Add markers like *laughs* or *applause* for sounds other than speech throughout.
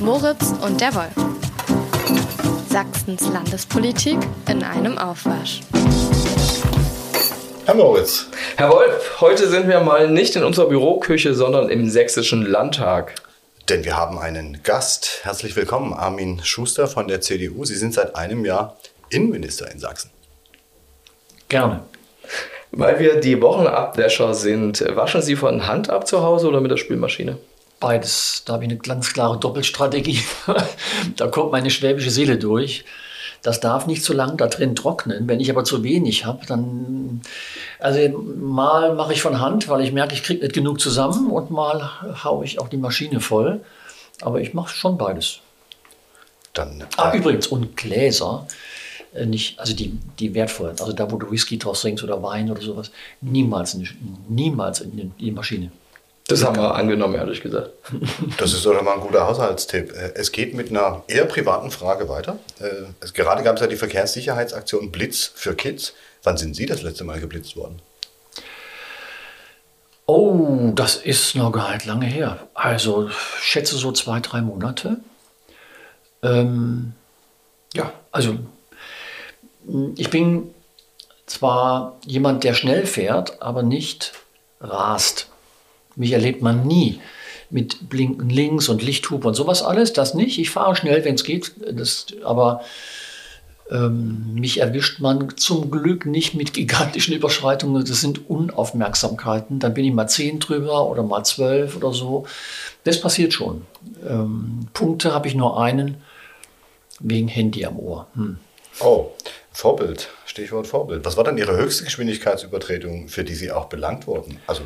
Moritz und der Wolf. Sachsens Landespolitik in einem Aufwasch. Herr Moritz. Herr Wolf, heute sind wir mal nicht in unserer Büroküche, sondern im Sächsischen Landtag. Denn wir haben einen Gast. Herzlich willkommen, Armin Schuster von der CDU. Sie sind seit einem Jahr Innenminister in Sachsen. Gerne. Weil wir die Wochenabwäscher sind, waschen Sie von Hand ab zu Hause oder mit der Spülmaschine? Beides. Da habe ich eine ganz klare Doppelstrategie. *laughs* da kommt meine schwäbische Seele durch. Das darf nicht zu lang da drin trocknen. Wenn ich aber zu wenig habe, dann. Also mal mache ich von Hand, weil ich merke, ich kriege nicht genug zusammen und mal haue ich auch die Maschine voll. Aber ich mache schon beides. Dann, Ah, äh, übrigens, und Gläser, äh, nicht, also die, die wertvollen, also da, wo du Whisky draus trinkst oder Wein oder sowas, niemals in niemals in die Maschine. Das haben wir angenommen, ehrlich gesagt. *laughs* Das ist doch mal ein guter Haushaltstipp. Äh, Es geht mit einer eher privaten Frage weiter. Äh, Es, gerade gab es ja die Verkehrssicherheitsaktion Blitz für Kids. Wann sind Sie das letzte Mal geblitzt worden? Oh, das ist noch gar nicht lange her. Also, ich schätze so zwei, drei Monate. Ähm, ja, also, ich bin zwar jemand, der schnell fährt, aber nicht rast. Mich erlebt man nie mit Blinken links und Lichthupe und sowas alles. Das nicht. Ich fahre schnell, wenn es geht. Das, aber ähm, mich erwischt man zum Glück nicht mit gigantischen Überschreitungen. Das sind Unaufmerksamkeiten. Dann bin ich mal zehn drüber oder mal zwölf oder so. Das passiert schon. Ähm, Punkte habe ich nur einen wegen Handy am Ohr. Hm. Oh, Vorbild. Stichwort Vorbild. Was war denn Ihre höchste Geschwindigkeitsübertretung, für die Sie auch belangt wurden? Also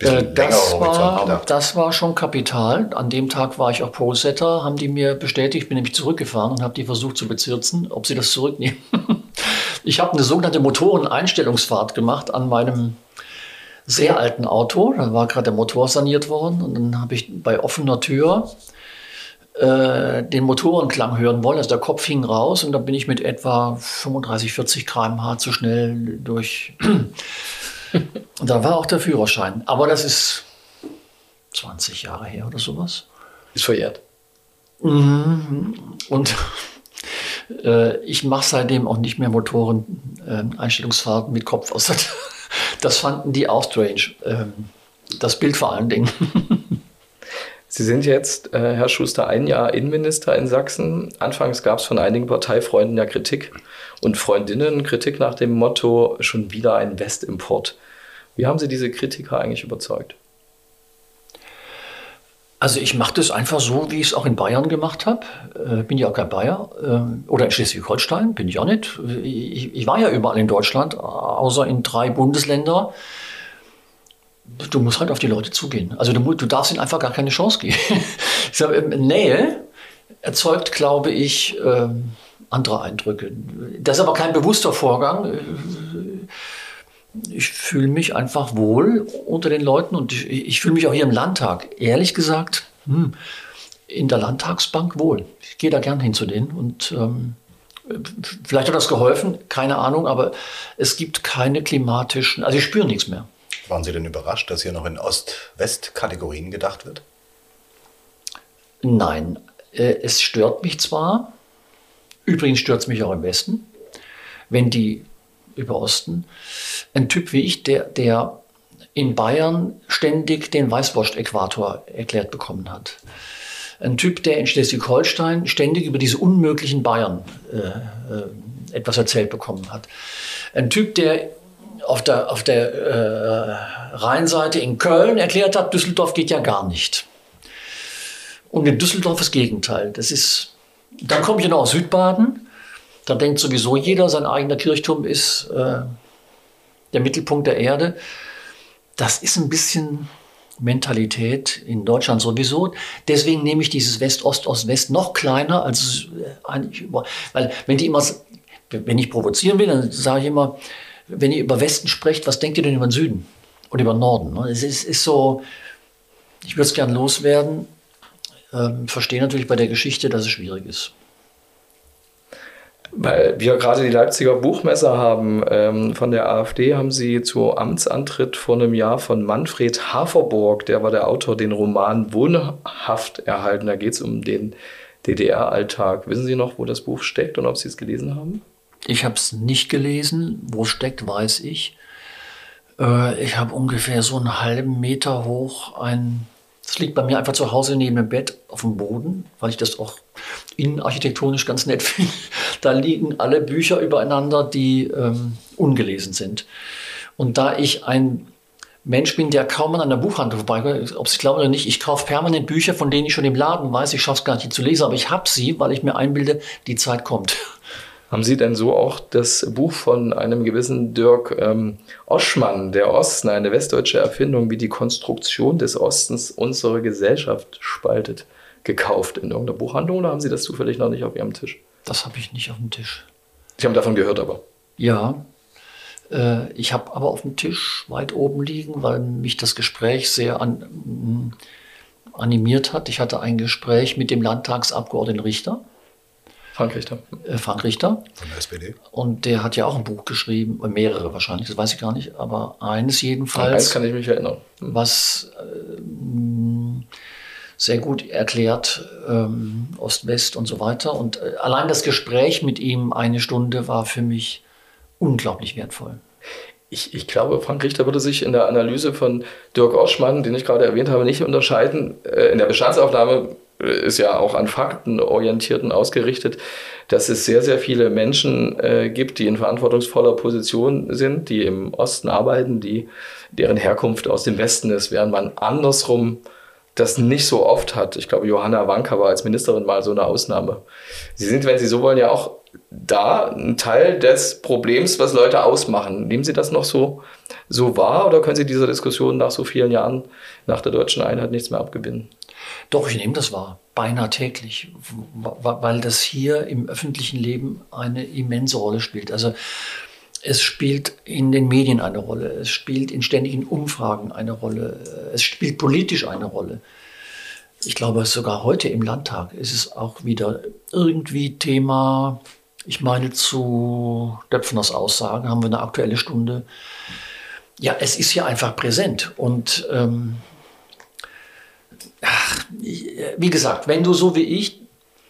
Äh, das, war, gedacht. das war schon kapital. An dem Tag war ich auch Polesetter, haben die mir bestätigt. Bin nämlich zurückgefahren und habe die versucht zu bezirzen, ob sie das zurücknehmen. *laughs* ich habe eine sogenannte Motoreneinstellungsfahrt gemacht an meinem sehr alten Auto. Da war gerade der Motor saniert worden und dann habe ich bei offener Tür äh, den Motorenklang hören wollen. Also der Kopf hing raus und dann bin ich mit etwa 35, 40 km/h zu schnell durch. Und *laughs* da war auch der Führerschein. Aber das ist 20 Jahre her oder sowas. Ist verjährt. Und *laughs* äh, ich mache seitdem auch nicht mehr Motoren-Einstellungsfahrten mit Kopf aus. *laughs* Das fanden die auch strange. Ähm, das Bild vor allen Dingen. Sie sind jetzt, äh, Herr Schuster, ein Jahr Innenminister in Sachsen. Anfangs gab es von einigen Parteifreunden ja Kritik und Freundinnen Kritik nach dem Motto, schon wieder ein Westimport. Wie haben Sie diese Kritiker eigentlich überzeugt? Also ich mache das einfach so, wie ich es auch in Bayern gemacht habe. Äh, bin ja auch kein Bayer. Äh, oder in Schleswig-Holstein, bin ich auch nicht. Ich, ich war ja überall in Deutschland, außer in drei Bundesländer. Du musst halt auf die Leute zugehen. Also du, du darfst ihnen einfach gar keine Chance geben. *laughs* ich sag, ähm, Nähe erzeugt, glaube ich, ähm, andere Eindrücke. Das ist aber kein bewusster Vorgang. Ich fühle mich einfach wohl unter den Leuten und ich, ich fühle mich auch hier im Landtag, ehrlich gesagt, hm, in der Landtagsbank wohl. Ich gehe da gern hin zu denen und ähm, vielleicht hat das geholfen, keine Ahnung, aber es gibt keine klimatischen, also ich spüre nichts mehr. Waren Sie denn überrascht, dass hier noch in Ost-West-Kategorien gedacht wird? Nein, äh, es stört mich zwar, übrigens stört es mich auch im Westen, wenn die über Osten, ein Typ wie ich, der, der in Bayern ständig den Weißwurst-Äquator erklärt bekommen hat. Ein Typ, der in Schleswig-Holstein ständig über diese unmöglichen Bayern äh, äh, etwas erzählt bekommen hat. Ein Typ, der auf der, auf der äh, Rheinseite in Köln erklärt hat, Düsseldorf geht ja gar nicht. Und in Düsseldorf das Gegenteil. Das ist, dann komme ich noch aus Südbaden. Da denkt sowieso jeder, sein eigener Kirchturm ist äh, der Mittelpunkt der Erde. Das ist ein bisschen Mentalität in Deutschland sowieso. Deswegen nehme ich dieses West-Ost-Ost-West noch kleiner als äh, eigentlich über. Weil, wenn die immer, wenn ich provozieren will, dann sage ich immer, wenn ihr über Westen sprecht, was denkt ihr denn über den Süden oder über den Norden? ne? Es ist, ist so, ich würde es gern loswerden. Ähm, verstehe natürlich bei der Geschichte, dass es schwierig ist. Weil wir gerade die Leipziger Buchmesse haben, ähm, von der AfD haben sie zu Amtsantritt vor einem Jahr von Manfred Haferburg, der war der Autor, den Roman Wohnhaft erhalten. Da geht es um den DDR-Alltag. Wissen Sie noch, wo das Buch steckt und ob Sie es gelesen haben? Ich habe es nicht gelesen. Wo es steckt, weiß ich. Äh, ich habe ungefähr so einen halben Meter hoch ein. Das liegt bei mir einfach zu Hause neben dem Bett auf dem Boden, weil ich das auch innenarchitektonisch ganz nett *laughs* finde. Da liegen alle Bücher übereinander, die ähm, ungelesen sind. Und da ich ein Mensch bin, der kaum an einer Buchhandlung vorbeigeht, ob Sie glauben oder nicht, ich kaufe permanent Bücher, von denen ich schon im Laden weiß, ich schaffe es gar nicht zu lesen, aber ich habe sie, weil ich mir einbilde, die Zeit kommt. Haben Sie denn so auch das Buch von einem gewissen Dirk ähm, Oschmann, der Osten, eine westdeutsche Erfindung, wie die Konstruktion des Ostens unsere Gesellschaft spaltet, gekauft in irgendeiner Buchhandlung oder haben Sie das zufällig noch nicht auf Ihrem Tisch? Das habe ich nicht auf dem Tisch. Sie haben davon gehört aber. Ja, äh, ich habe aber auf dem Tisch weit oben liegen, weil mich das Gespräch sehr an, mm, animiert hat. Ich hatte ein Gespräch mit dem Landtagsabgeordneten Richter Frank Richter. Äh, Frank Richter. Von der SPD. Und der hat ja auch ein Buch geschrieben, äh, mehrere wahrscheinlich, das weiß ich gar nicht, aber eines jedenfalls. Eins kann ich mich erinnern. Hm. Was äh, sehr gut erklärt, ähm, Ost-West und so weiter. Und äh, allein das Gespräch mit ihm eine Stunde war für mich unglaublich wertvoll. Ich, ich, glaube, Frank Richter würde sich in der Analyse von Dirk Oschmann, den ich gerade erwähnt habe, nicht unterscheiden. Äh, in der Bestandsaufnahme ist ja auch an Fakten orientiert und ausgerichtet, dass es sehr, sehr viele Menschen äh, gibt, die in verantwortungsvoller Position sind, die im Osten arbeiten, die, deren Herkunft aus dem Westen ist, während man andersrum das nicht so oft hat. Ich glaube, Johanna Wanka war als Ministerin mal so eine Ausnahme. Sie sind, wenn Sie so wollen, ja auch da ein Teil des Problems, was Leute ausmachen. Nehmen Sie das noch so, so wahr oder können Sie dieser Diskussion nach so vielen Jahren nach der deutschen Einheit nichts mehr abgewinnen? Doch, ich nehme das wahr, beinahe täglich, weil das hier im öffentlichen Leben eine immense Rolle spielt. Also es spielt in den Medien eine Rolle, es spielt in ständigen Umfragen eine Rolle, es spielt politisch eine Rolle. Ich glaube, sogar heute im Landtag ist es auch wieder irgendwie Thema. Ich meine, zu Döpfners Aussagen haben wir eine aktuelle Stunde. Ja, es ist hier einfach präsent. Und ähm, ach, wie gesagt, wenn du so wie ich,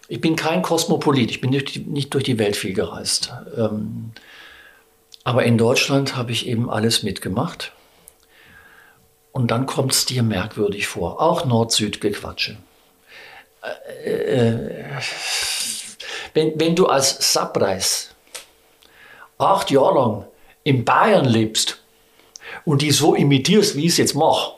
ich bin kein Kosmopolit, ich bin nicht durch die Welt viel gereist. Ähm, aber in Deutschland habe ich eben alles mitgemacht. Und dann kommt es dir merkwürdig vor. Auch Nord-Süd-Gequatsche. Äh, äh, wenn, wenn du als Sabreis acht Jahre lang in Bayern lebst und die so imitierst, wie ich es jetzt mache,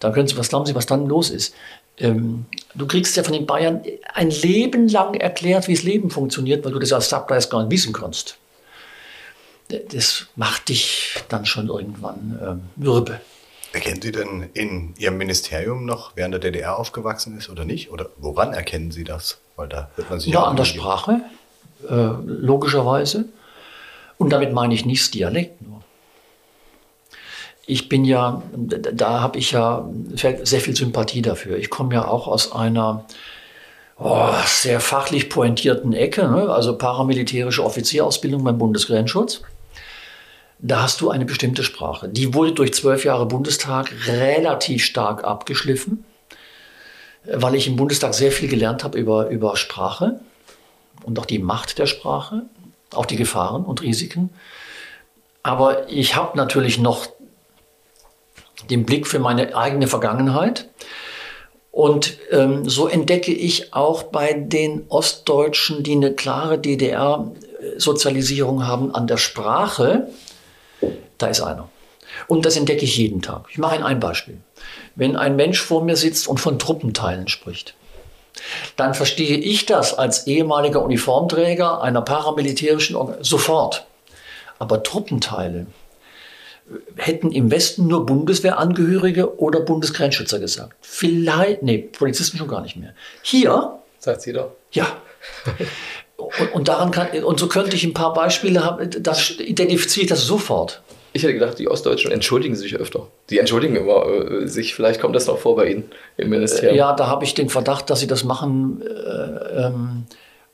dann können Sie, was glauben Sie, was dann los ist? Ähm, du kriegst ja von den Bayern ein Leben lang erklärt, wie das Leben funktioniert, weil du das als Subpreis gar nicht wissen kannst. Das macht dich dann schon irgendwann ähm, mürbe. Erkennen Sie denn in Ihrem Ministerium noch, wer in der DDR aufgewachsen ist oder nicht? Oder woran erkennen Sie das? Weil da wird man sich ja, an der Sprache, äh, logischerweise. Und damit meine ich nicht das Dialekt nur ich bin ja, da habe ich ja sehr viel Sympathie dafür. Ich komme ja auch aus einer oh, sehr fachlich pointierten Ecke, ne? also paramilitärische Offizierausbildung beim Bundesgrenzschutz. Da hast du eine bestimmte Sprache. Die wurde durch zwölf Jahre Bundestag relativ stark abgeschliffen, weil ich im Bundestag sehr viel gelernt habe über, über Sprache und auch die Macht der Sprache, auch die Gefahren und Risiken. Aber ich habe natürlich noch den Blick für meine eigene Vergangenheit. Und ähm, so entdecke ich auch bei den Ostdeutschen, die eine klare DDR-Sozialisierung haben an der Sprache, da ist einer. Und das entdecke ich jeden Tag. Ich mache Ihnen ein Beispiel. Wenn ein Mensch vor mir sitzt und von Truppenteilen spricht, dann verstehe ich das als ehemaliger Uniformträger einer paramilitärischen Organisation sofort. Aber Truppenteile, hätten im Westen nur Bundeswehrangehörige oder Bundesgrenzschützer gesagt. Vielleicht, nee, Polizisten schon gar nicht mehr. Hier. Sagt sie doch. Ja. Und, und, daran kann, und so könnte ich ein paar Beispiele haben, das identifiziere ich das sofort. Ich hätte gedacht, die Ostdeutschen entschuldigen sich öfter. Die entschuldigen immer äh, sich. Vielleicht kommt das noch vor bei Ihnen im Ministerium. Ja, da habe ich den Verdacht, dass sie das machen, äh, ähm,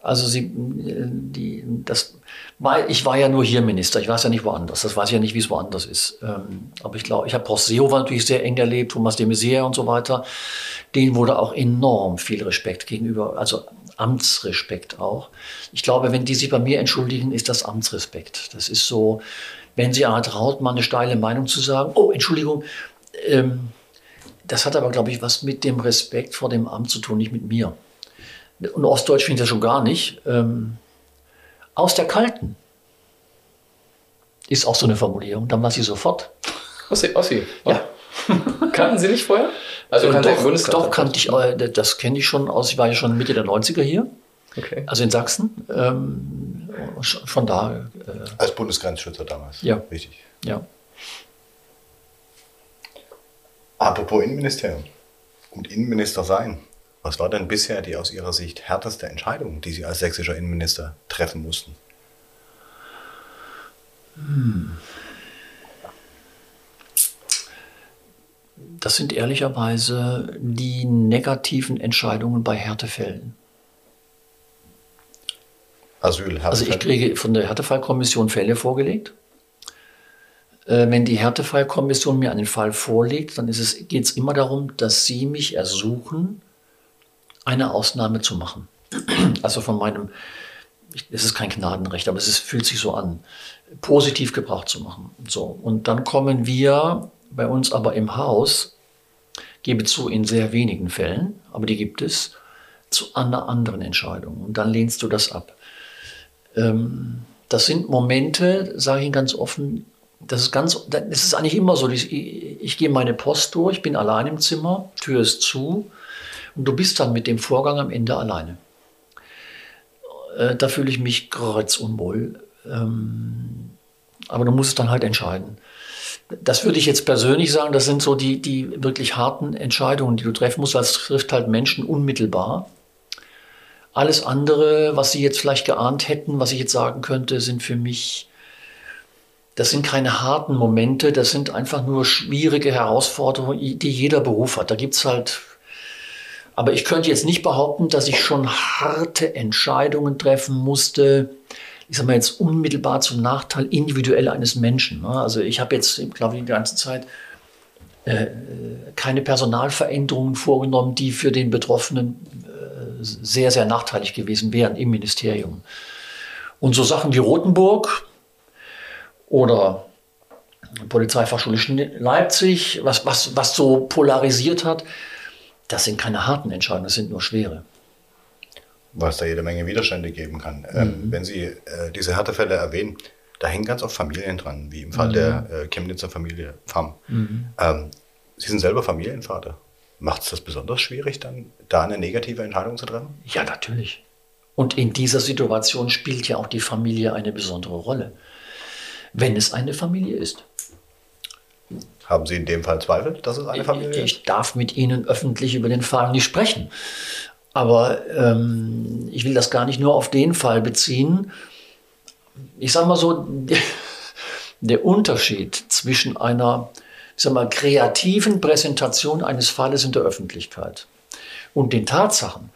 Also sie, die, das war, ich war ja nur hier Minister, ich weiß ja nicht woanders. Das weiß ich ja nicht, wie es woanders ist. Ähm, aber ich glaube, ich habe Horst Seehofer natürlich sehr eng erlebt, Thomas de Maizière und so weiter. Denen wurde auch enorm viel Respekt gegenüber, also Amtsrespekt auch. Ich glaube, wenn die sich bei mir entschuldigen, ist das Amtsrespekt. Das ist so, wenn sie einer traut, mal eine steile Meinung zu sagen, oh, Entschuldigung, ähm, das hat aber, glaube ich, was mit dem Respekt vor dem Amt zu tun, nicht mit mir und Ostdeutsch finde ich das schon gar nicht, ähm, aus der Kalten. Ist auch so eine Formulierung. Dann war sie sofort. Ossi, Ossi. Ja. *laughs* Kannten Sie nicht vorher? Also äh, doch, doch kannte ich, äh, das kenne ich schon aus, ich war ja schon Mitte der 90er hier. Okay. Also in Sachsen. Ähm, von da. Äh, Als Bundesgrenzschützer damals. Ja. Richtig. Ja. Apropos Innenministerium und Innenminister sein. Was war denn bisher die aus Ihrer Sicht härteste Entscheidung, die Sie als sächsischer Innenminister treffen mussten? Hm. Das sind ehrlicherweise die negativen Entscheidungen bei Härtefällen. Asyl, Härtefall. Also ich kriege von der Härtefallkommission Fälle vorgelegt. Äh, wenn die Härtefallkommission mir einen Fall vorlegt, dann geht es immer darum, dass sie mich ersuchen, eine Ausnahme zu machen. *clears throat* Also von meinem, es ist kein Gnadenrecht, aber es ist, fühlt sich so an, positiv Gebrauch zu machen. So. Und dann kommen wir bei uns aber im Haus, gebe zu, in sehr wenigen Fällen, aber die gibt es, zu einer anderen Entscheidung. Und dann lehnst du das ab. Ähm, das sind Momente, sage ich Ihnen ganz offen, das ist ganz, das ist eigentlich immer so. Ich, ich gehe meine Post durch, bin allein im Zimmer, Tür ist zu und du bist dann mit dem Vorgang am Ende alleine. Äh, da fühle ich mich kreuzunwohl. Ähm, aber du musst dann halt entscheiden. Das würde ich jetzt persönlich sagen, das sind so die, die wirklich harten Entscheidungen, die du treffen musst, es trifft halt Menschen unmittelbar. Alles andere, was sie jetzt vielleicht geahnt hätten, was ich jetzt sagen könnte, sind für mich, das sind keine harten Momente, das sind einfach nur schwierige Herausforderungen, die jeder Beruf hat. Da gibt es halt aber ich könnte jetzt nicht behaupten, dass ich schon harte Entscheidungen treffen musste, ich sage mal jetzt unmittelbar zum Nachteil individuell eines Menschen. Ne? Also ich habe jetzt, glaube ich, die ganze Zeit äh, keine Personalveränderungen vorgenommen, die für den Betroffenen äh, sehr, sehr nachteilig gewesen wären im Ministerium. Und so Sachen wie Rothenburg oder Polizeifachschule Leipzig, was, was, was so polarisiert hat, das sind keine harten Entscheidungen, das sind nur schwere. Was da jede Menge Widerstände geben kann. Ähm, mhm. Ähm, wenn Sie äh, diese Härtefälle erwähnen, da hängen ganz oft Familien dran, wie im Fall mhm. der äh, Chemnitzer Familie Pham. Mhm. Ähm, Sie sind selber Familienvater. Macht es das besonders schwierig, dann da eine negative Entscheidung zu treffen? Ja, natürlich. Und in dieser Situation spielt ja auch die Familie eine besondere Rolle, wenn es eine Familie ist. Haben Sie in dem Fall Zweifel, dass es eine Familie ist? Ich darf mit Ihnen öffentlich über den Fall nicht sprechen. Aber ähm, ich will das gar nicht nur auf den Fall beziehen. Ich sage mal so, *laughs* der Unterschied zwischen einer ich sag mal, kreativen Präsentation eines Falles in der Öffentlichkeit und den Tatsachen,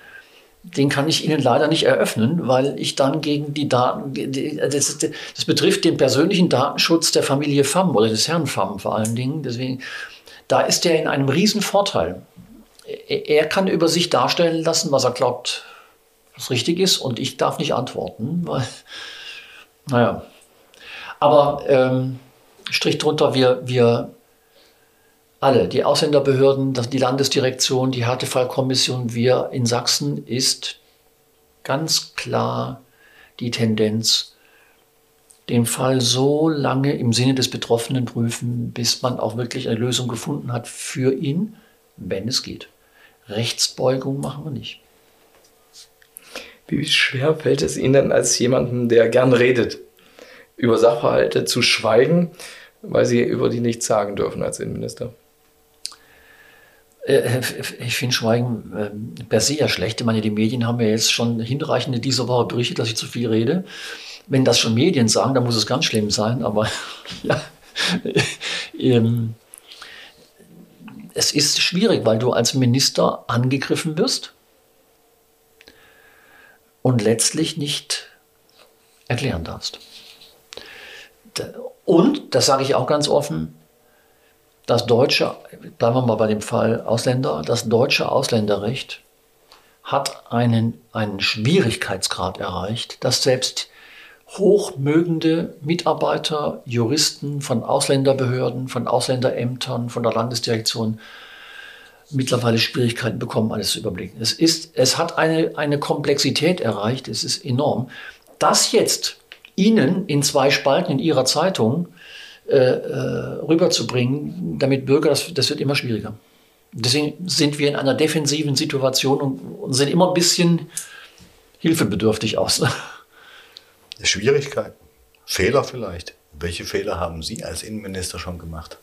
den kann ich Ihnen leider nicht eröffnen, weil ich dann gegen die Daten, das, das, betrifft den persönlichen Datenschutz der Familie Pham oder des Herrn Pham vor allen Dingen. Deswegen, da ist er in einem riesen Vorteil. Er kann über sich darstellen lassen, was er glaubt, was richtig ist, und ich darf nicht antworten, weil, naja. Aber ähm, Strich drunter, wir, wir alle, die Ausländerbehörden, die Landesdirektion, die Härtefallkommission, wir in Sachsen ist ganz klar die Tendenz, den Fall so lange im Sinne des Betroffenen prüfen, bis man auch wirklich eine Lösung gefunden hat für ihn, wenn es geht. Rechtsbeugung machen wir nicht. Wie schwer fällt es Ihnen als jemanden, der gern redet, über Sachverhalte zu schweigen, weil Sie über die nichts sagen dürfen als Innenminister? Äh, ich finde Schweigen äh, per se ja schlecht. Ich meine, die Medien haben ja jetzt schon hinreichend in dieser Woche berichtet, dass ich zu viel rede. Wenn das schon Medien sagen, dann muss es ganz schlimm sein. Aber *laughs* ja, ähm, es ist schwierig, weil du als Minister angegriffen wirst. und letztlich nicht erklären darfst. Und, das sage ich auch ganz offen, das deutsche, bleiben wir mal bei dem Fall Ausländer, das deutsche Ausländerrecht hat einen, einen Schwierigkeitsgrad erreicht, dass selbst hochmögende Mitarbeiter, Juristen von Ausländerbehörden, von Ausländerämtern, von der Landesdirektion mittlerweile Schwierigkeiten bekommen, alles zu überblicken. Es, ist, es hat eine, eine Komplexität erreicht, es ist enorm. Das jetzt Ihnen in zwei Spalten in Ihrer Zeitung äh, äh, rüberzubringen, damit Bürger, das, das wird immer schwieriger. Deswegen sind wir in einer defensiven Situation und, und sehen immer ein bisschen hilfebedürftig aus. *laughs* Schwierigkeiten, Fehler vielleicht. Welche Fehler haben Sie als Innenminister schon gemacht?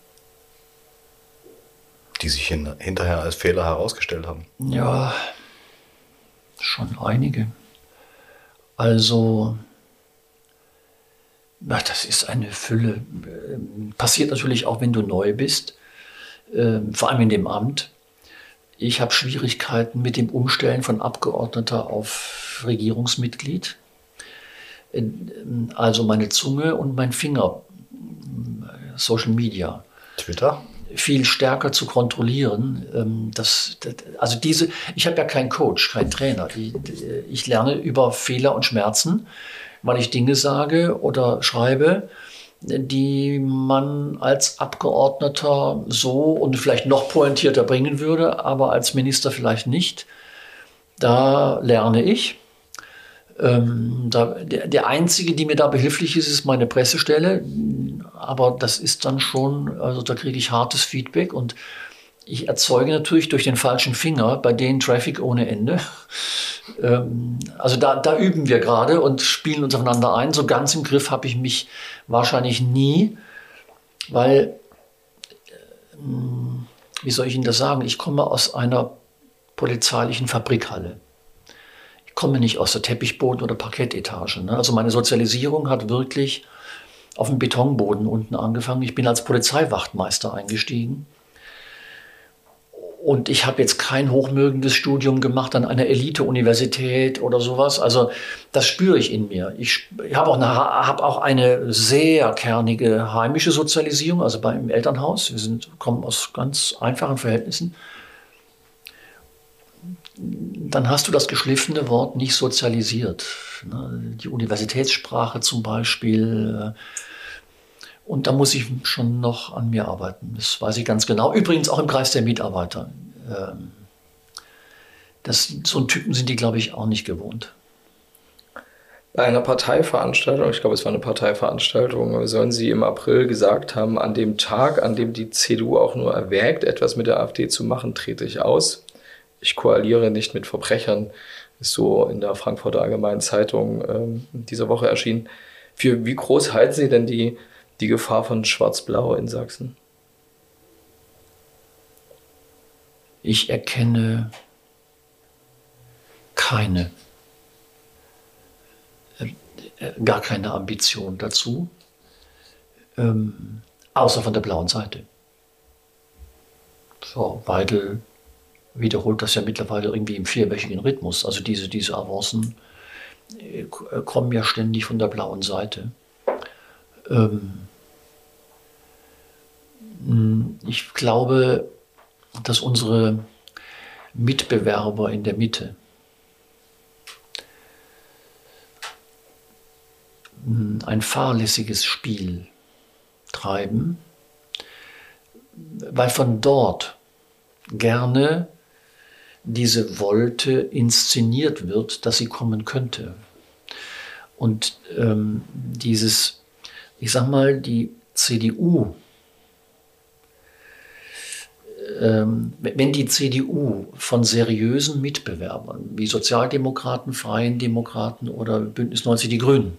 Die sich hin, hinterher als Fehler herausgestellt haben? Ja, schon einige. Also, na, das ist eine Fülle. Passiert natürlich auch, wenn du neu bist, äh, vor allem in dem Amt. Ich habe Schwierigkeiten mit dem Umstellen von Abgeordneter auf Regierungsmitglied. Also meine Zunge und mein Finger, Social Media. Twitter? viel stärker zu kontrollieren. Ähm, das, das, also diese, ich habe ja keinen Coach, keinen Trainer. Ich, ich, lerne über Fehler und Schmerzen, weil ich Dinge sage oder schreibe, die man als Abgeordneter so und vielleicht noch pointierter bringen würde, aber als Minister vielleicht nicht. Da lerne ich. Ähm, da, der, der, einzige, die mir da behilflich ist, ist meine Pressestelle. Aber das ist dann schon, also da kriege ich hartes Feedback und ich erzeuge natürlich durch den falschen Finger bei denen Traffic ohne Ende. Ähm, also da, da üben wir gerade und spielen uns aufeinander ein. So ganz im Griff habe ich mich wahrscheinlich nie, weil, ähm, wie soll ich Ihnen das sagen, ich komme aus einer polizeilichen Fabrikhalle komme nicht aus der Teppichboden- oder Parkettetage. Ne? Also meine Sozialisierung hat wirklich auf dem Betonboden unten angefangen. Ich bin als Polizeiwachtmeister eingestiegen. Und ich habe jetzt kein hochmögendes Studium gemacht an einer Elite-Universität oder sowas. Also das spüre ich in mir. Ich habe auch, hab auch eine sehr kernige heimische Sozialisierung, also beim Elternhaus. Wir sind, kommen aus ganz einfachen Verhältnissen dann hast du das geschliffene Wort nicht sozialisiert. Ne? Die Universitätssprache zum Beispiel. Äh, und da muss ich schon noch an mir arbeiten. Das weiß ich ganz genau. Übrigens auch im Kreis der Mitarbeiter. Ähm, das, so einen Typen sind die, glaube ich, auch nicht gewohnt. Bei einer Parteiveranstaltung, ich glaube, es war eine Parteiveranstaltung, sollen Sie im April gesagt haben, an dem Tag, an dem die CDU auch nur erwägt, etwas mit der AfD zu machen, trete ich aus ich koaliere nicht mit Verbrechern, ist so in der Frankfurter Allgemeinen Zeitung ähm, diese Woche erschienen. Für wie groß halten Sie denn die, die Gefahr von Schwarz-Blau in Sachsen? Ich erkenne keine, äh, gar keine Ambition dazu, ähm, außer von der blauen Seite. So, Weidel wiederholt das ja mittlerweile irgendwie im vierwöchigen Rhythmus. Also diese, diese Avancen äh, kommen ja ständig von der blauen Seite. Ähm, hm, ich glaube, dass unsere Mitbewerber in der Mitte hm, ein fahrlässiges Spiel treiben, weil von dort gerne diese Wolte inszeniert wird, dass sie kommen könnte. Und ähm, dieses, ich sag mal, die CDU, ähm, wenn die CDU von seriösen Mitbewerbern wie Sozialdemokraten, Freien Demokraten oder Bündnis 90 Die Grünen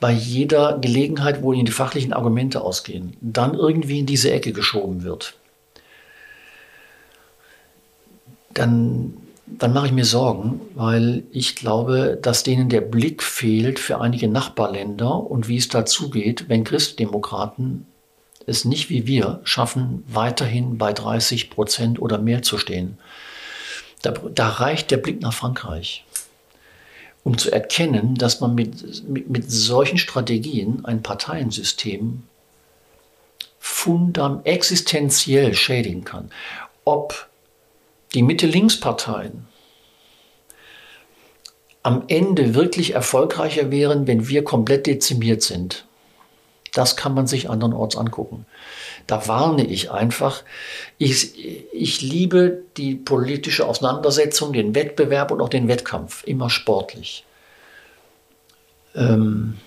bei jeder Gelegenheit, wo ihnen die fachlichen Argumente ausgehen, dann irgendwie in diese Ecke geschoben wird, dann, dann mache ich mir Sorgen, weil ich glaube, dass denen der Blick fehlt für einige Nachbarländer und wie es dazu geht, wenn Christdemokraten es nicht wie wir schaffen, weiterhin bei 30 Prozent oder mehr zu stehen. Da, da reicht der Blick nach Frankreich. um zu erkennen, dass man mit, mit, mit solchen Strategien ein Parteiensystem fundam existenziell schädigen kann. Ob die Mitte-Links-Parteien am Ende wirklich erfolgreicher wären, wenn wir komplett dezimiert sind. Das kann man sich andernorts angucken. Da warne ich einfach. Ich, ich liebe die politische Auseinandersetzung, den Wettbewerb und auch den Wettkampf, immer sportlich. Ähm,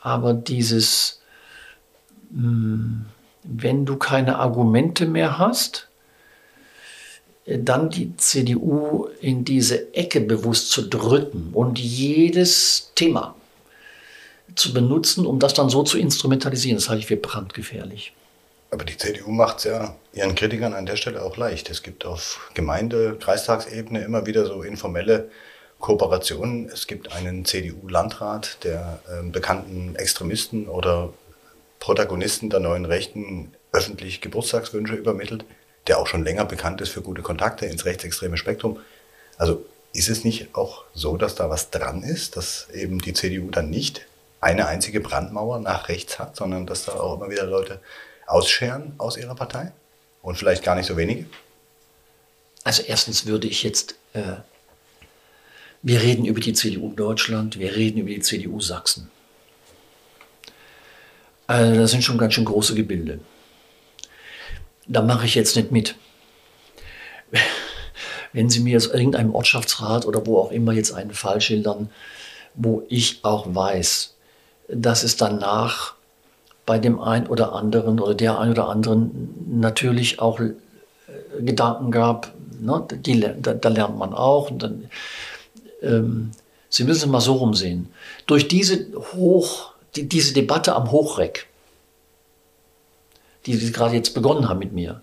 aber dieses, mh, hm, wenn du keine Argumente mehr hast, dann die CDU in diese Ecke bewusst zu drücken und jedes Thema zu benutzen, um das dann so zu instrumentalisieren, das halte ich für brandgefährlich. Aber die CDU macht es ja ihren Kritikern an der Stelle auch leicht. Es gibt auf Gemeinde-, Kreistagsebene immer wieder so informelle Kooperationen. Es gibt einen CDU-Landrat, der äh, bekannten Extremisten oder Protagonisten der neuen Rechten öffentlich Geburtstagswünsche übermittelt der auch schon länger bekannt ist für gute Kontakte ins rechtsextreme Spektrum. Also ist es nicht auch so, dass da was dran ist, dass eben die CDU dann nicht eine einzige Brandmauer nach rechts hat, sondern dass da auch immer wieder Leute ausscheren aus ihrer Partei? Und vielleicht gar nicht so wenige? Also erstens würde ich jetzt, äh, wir reden über die CDU Deutschland, wir reden über die CDU Sachsen. Also das sind schon ganz schön große Gebilde da mache ich jetzt nicht mit. Wenn Sie mir aus irgendeinem Ortschaftsrat oder wo auch immer jetzt einen Fall schildern, wo ich auch weiß, dass es danach bei dem einen oder anderen oder der einen oder anderen natürlich auch äh, Gedanken gab, ne, die, da, da, lernt man auch. Dann, ähm, Sie müssen es mal so rumsehen. Durch diese, Hoch, die, diese Debatte am Hochreck, die, die gerade jetzt begonnen haben mit mir,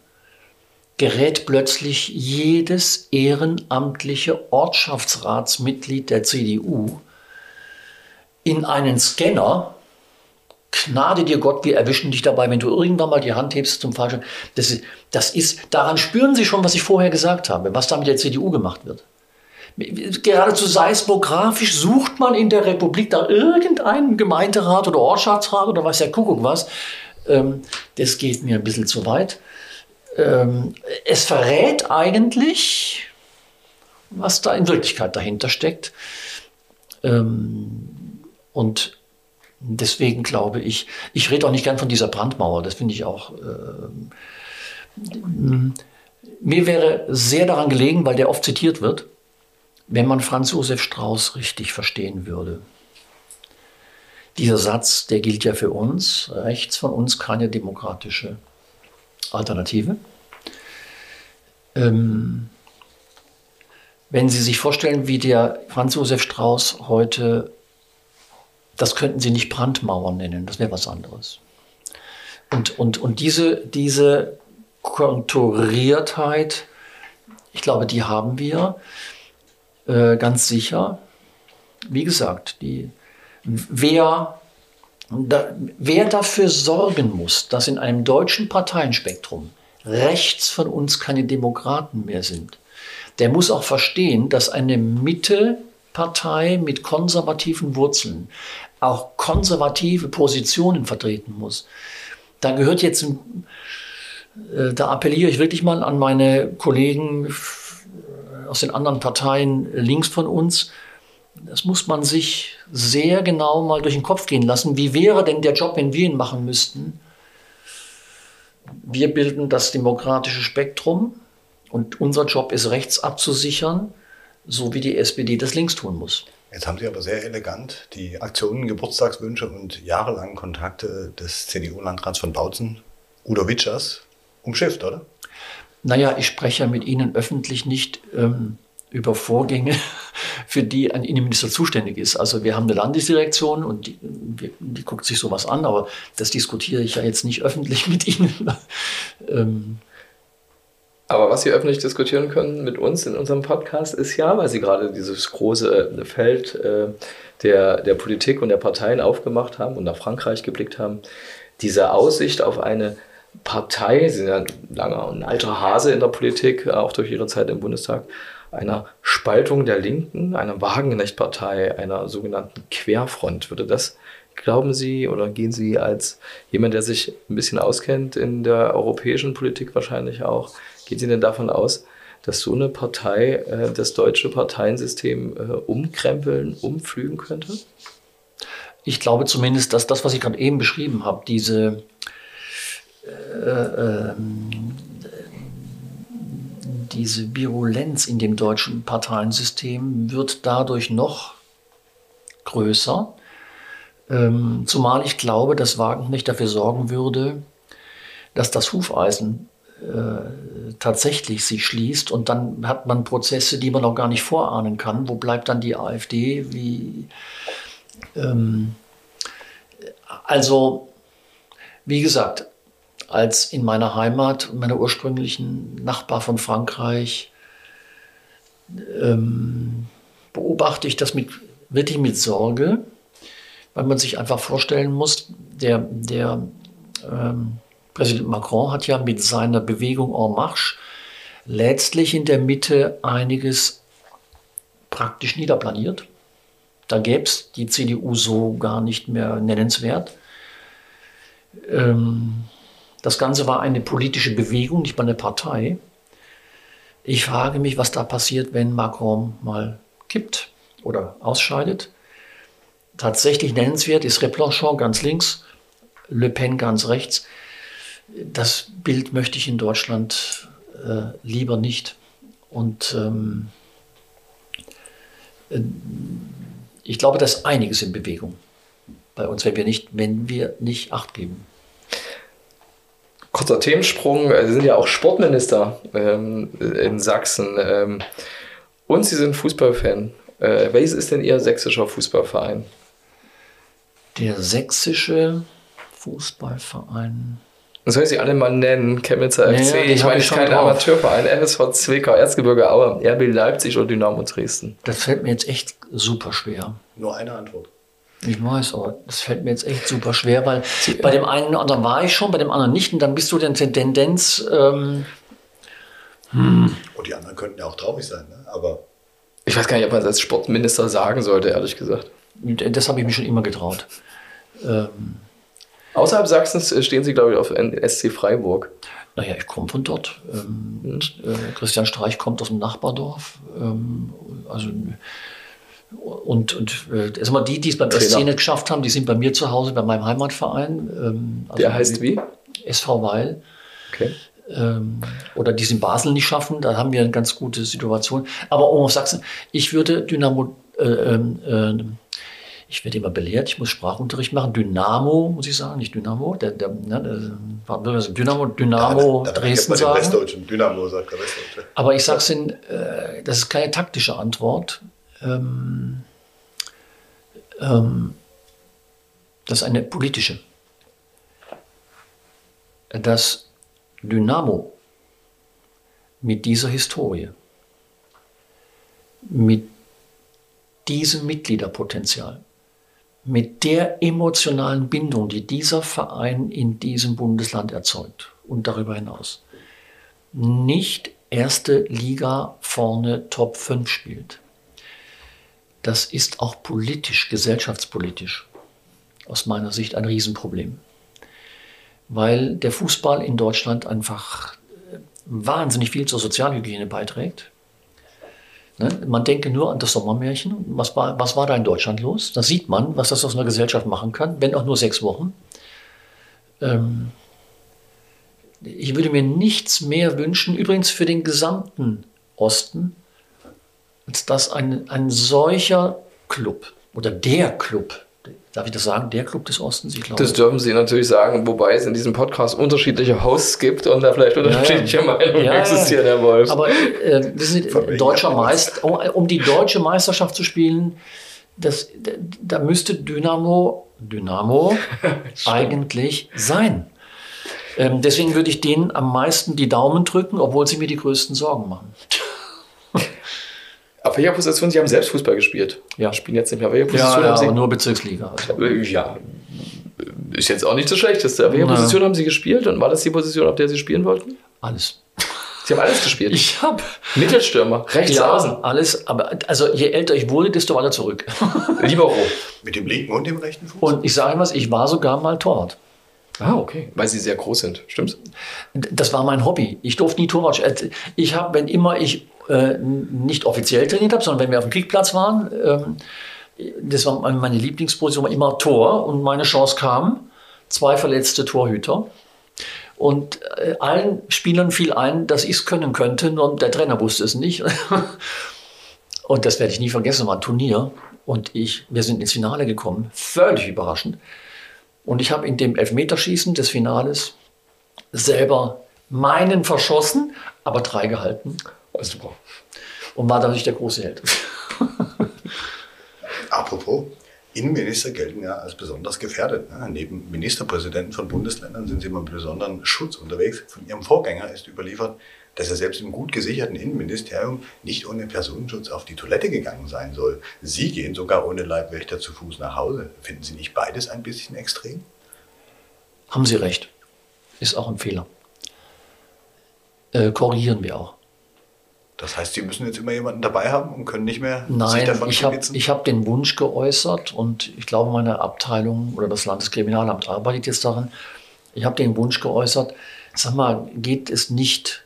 gerät plötzlich jedes ehrenamtliche Ortschaftsratsmitglied der CDU in einen Scanner. Gnade dir Gott, wir erwischen dich dabei, wenn du irgendwann mal die Hand hebst zum Falschen. Das ist, das ist, daran spüren Sie schon, was ich vorher gesagt habe, was da mit der CDU gemacht wird. Geradezu seismografisch sucht man in der Republik da irgendeinen Gemeinderat oder Ortschaftsrat oder weiß der Kuckuck was, ähm, das geht mir ein bisschen zu weit. Ähm, es verrät eigentlich, was da in Wirklichkeit dahinter steckt. Ähm, und deswegen glaube ich, ich rede auch nicht gern von dieser Brandmauer, das finde ich auch. mir wäre sehr daran gelegen, weil der oft zitiert wird, wenn man Franz Josef Strauß richtig verstehen würde. Dieser Satz, der gilt ja für uns, rechts von uns keine demokratische Alternative. Ähm, wenn Sie sich vorstellen, wie der Franz Josef Strauß heute, das könnten Sie nicht Brandmauern nennen, das wäre was anderes. Und, und, und diese, diese Konturiertheit, ich glaube, die haben wir äh, ganz sicher. Wie gesagt, die wer, da, wer dafür sorgen muss, dass in einem deutschen Parteienspektrum rechts von uns keine Demokraten mehr sind, der muss auch verstehen, dass eine Mittepartei mit konservativen Wurzeln auch konservative Positionen vertreten muss. Da gehört jetzt, äh, da appelliere ich wirklich mal an meine Kollegen aus den anderen Parteien links von uns, das muss man sich sehr genau mal durch den Kopf gehen lassen. Wie wäre denn der Job, wenn wir ihn machen müssten? Wir bilden das demokratische Spektrum und unser Job ist, rechts abzusichern, so wie die SPD das links tun muss. Jetzt haben Sie aber sehr elegant die Aktionen, Geburtstagswünsche und jahrelangen Kontakte des CDU-Landrats von Bautzen, Udo Witschers, umschifft, oder? Naja, ich spreche ja mit Ihnen öffentlich nicht ähm, über Vorgänge, *laughs* für die ein Innenminister zuständig ist. Also wir haben eine Landesdirektion und die, die, guckt sich sowas an, aber das diskutiere ich ja jetzt nicht öffentlich *laughs* mit Ihnen. ähm. Aber was Sie öffentlich diskutieren können mit uns in unserem Podcast ist ja, weil Sie gerade dieses große äh, Feld äh, der, der Politik und der Parteien aufgemacht haben und nach Frankreich geblickt haben, diese Aussicht auf eine Partei, Sie sind ja ein langer und alter Hase in der Politik, auch durch Ihre Zeit im Bundestag, einer Spaltung der Linken, einer Wagenknecht-Partei, einer sogenannten Querfront. Würde das, glauben Sie, oder gehen Sie als jemand, der sich ein bisschen auskennt in der europäischen Politik wahrscheinlich auch, gehen Sie denn davon aus, dass so eine Partei äh, das deutsche Parteiensystem äh, umkrempeln, umflügen könnte? Ich glaube zumindest, dass das, was ich gerade eben beschrieben habe, diese äh, ähm, diese Virulenz in dem deutschen Parteiensystem wird dadurch noch größer. Ähm, zumal ich glaube, dass Wagenknecht dafür sorgen würde, dass das Hufeisen äh, tatsächlich sich schließt und dann hat man Prozesse, die man noch gar nicht vorahnen kann. Wo bleibt dann die AfD? Wie, ähm, also, wie gesagt, als in meiner Heimat, meiner ursprünglichen Nachbar von Frankreich, ähm, beobachte ich das mit, wirklich mit Sorge, weil man sich einfach vorstellen muss, der, der ähm, Präsident Macron hat ja mit seiner Bewegung En Marche letztlich in der Mitte einiges praktisch niederplaniert. Da gäbe es die CDU so gar nicht mehr nennenswert. Ähm, das Ganze war eine politische Bewegung, nicht mal eine Partei. Ich frage mich, was da passiert, wenn Macron mal kippt oder ausscheidet. Tatsächlich nennenswert ist Replanchon ganz links, Le Pen ganz rechts. Das Bild möchte ich in Deutschland äh, lieber nicht. Und ähm, äh, ich glaube, da ist einiges in Bewegung bei uns, wenn wir nicht, wenn wir nicht Acht geben. Kurzer Themensprung. Sie sind ja auch Sportminister ähm, in Sachsen. Ähm, und Sie sind Fußballfan. Äh, welches ist denn Ihr sächsischer Fußballverein? Der sächsische Fußballverein. Soll ich sie alle mal nennen? Chemnitzer FC. Ja, ich meine, ich kein Amateurverein. FSV Zwickau, Erzgebirge Aue, RB Leipzig und Dynamo Dresden. Das fällt mir jetzt echt super schwer. Nur eine Antwort. Ich weiß, aber das fällt mir jetzt echt super schwer, weil bei dem einen oder anderen war ich schon, bei dem anderen nicht. Und dann bist du dann Tendenz. Ähm, hm. Und die anderen könnten ja auch traurig sein, ne? aber. Ich weiß gar nicht, ob man das als Sportminister sagen sollte, ehrlich gesagt. Das habe ich mir schon immer getraut. Ähm, Außerhalb Sachsens äh, stehen Sie, glaube ich, auf SC Freiburg. Naja, ich komme von dort. Ähm, mhm. äh, Christian Streich kommt aus dem Nachbardorf. Ähm, also und, und äh, erstmal die, die es beim SC nicht geschafft haben, die sind bei mir zu Hause, bei meinem Heimatverein. Ähm, also Der heißt wie? SV Weil. Okay. Ähm, oder die es in Basel nicht schaffen, da haben wir eine ganz gute Situation. Aber um auf Sachsen, ich würde Dynamo, äh, äh, ich werde immer belehrt, ich muss Sprachunterricht machen. Dynamo, muss ich sagen, nicht Dynamo. Der, der, ne, der, Dynamo, Dynamo ja, Dresden sagen. Dynamo sagt der Westdeutsche. Aber ich sage es äh, das ist keine taktische Antwort ähm, ähm, das eine politische. Das Dynamo mit dieser Historie, mit diesem Mitgliederpotenzial, mit der emotionalen Bindung, die dieser Verein in diesem Bundesland erzeugt und darüber hinaus, nicht erste Liga vorne Top 5 spielt, das ist auch politisch, gesellschaftspolitisch aus meiner Sicht ein Riesenproblem. Weil der Fußball in Deutschland einfach äh, wahnsinnig viel zur Sozialhygiene beiträgt. Ne? Man denke nur an das Sommermärchen. Was war, was war da in Deutschland los? Da sieht man, was das aus einer Gesellschaft machen kann, wenn auch nur sechs Wochen. Ähm ich würde mir nichts mehr wünschen, übrigens für den gesamten Osten, als dass ein, ein solcher Club oder der Club, darf ich das sagen, der Club des Ostens, ich glaube. Das dürfen Sie natürlich sagen, wobei es in diesem Podcast unterschiedliche Hosts gibt und da vielleicht unterschiedliche ja, ja. Meinungen ja, existieren, Herr Wolf. Aber äh, wir sind deutscher Meister, um, um, die deutsche Meisterschaft zu spielen, das, da müsste Dynamo, Dynamo *laughs* eigentlich sein. Ähm, deswegen würde ich denen am meisten die Daumen drücken, obwohl sie mir die größten Sorgen machen. Auf welcher Position? Sie haben selbst Fußball gespielt. Ja. Spielen jetzt nicht mehr. Auf welcher Position ja, ja, haben Sie? nur Bezirksliga. Also. Ja. Ist jetzt auch nicht das Schlechteste. Auf welcher Na. Position haben Sie gespielt und war das die Position, auf der Sie spielen wollten? Alles. Sie haben alles gespielt. Ich habe Mittelstürmer, rechts ja, außen. alles, aber also je älter ich wurde, desto weiter zurück. *laughs* Libero. Mit dem linken und dem rechten Fuß? Und ich sage was, ich war sogar mal Torwart. Ah, okay. Weil sie sehr groß sind. Stimmt's? Das war mein Hobby. Ich durfte nie Torwart. spielen. Ich habe, wenn immer ich äh, nicht offiziell trainiert habe, sondern wenn wir auf dem Kickplatz waren, ähm, das war meine Lieblingsposition, war immer Tor und meine Chance kam, zwei verletzte Torhüter. Und äh, allen Spielern fiel ein, dass ich es können könnte, nur der Trainer wusste es nicht. *laughs* und das werde ich nie vergessen, war ein Turnier. Und ich, wir sind ins Finale gekommen, völlig überraschend. Und ich habe in dem Elfmeterschießen des Finales selber meinen verschossen, aber drei gehalten. Also, super. Und war dadurch der große Held. *laughs* Apropos, Innenminister gelten ja als besonders gefährdet. Ne? Neben Ministerpräsidenten von Bundesländern sind sie immer mit besonderem Schutz unterwegs. Von ihrem Vorgänger ist überliefert, dass er selbst im gut gesicherten Innenministerium nicht ohne Personenschutz auf die Toilette gegangen sein soll. Sie gehen sogar ohne Leibwächter zu Fuß nach Hause. Finden Sie nicht beides ein bisschen extrem? Haben Sie recht. Ist auch ein Fehler. Äh, korrigieren wir auch. Das heißt, Sie müssen jetzt immer jemanden dabei haben und können nicht mehr sich Nein, davon ich habe hab den Wunsch geäußert und ich glaube, meine Abteilung oder das Landeskriminalamt arbeitet jetzt daran. Ich habe den Wunsch geäußert, sag mal, geht es nicht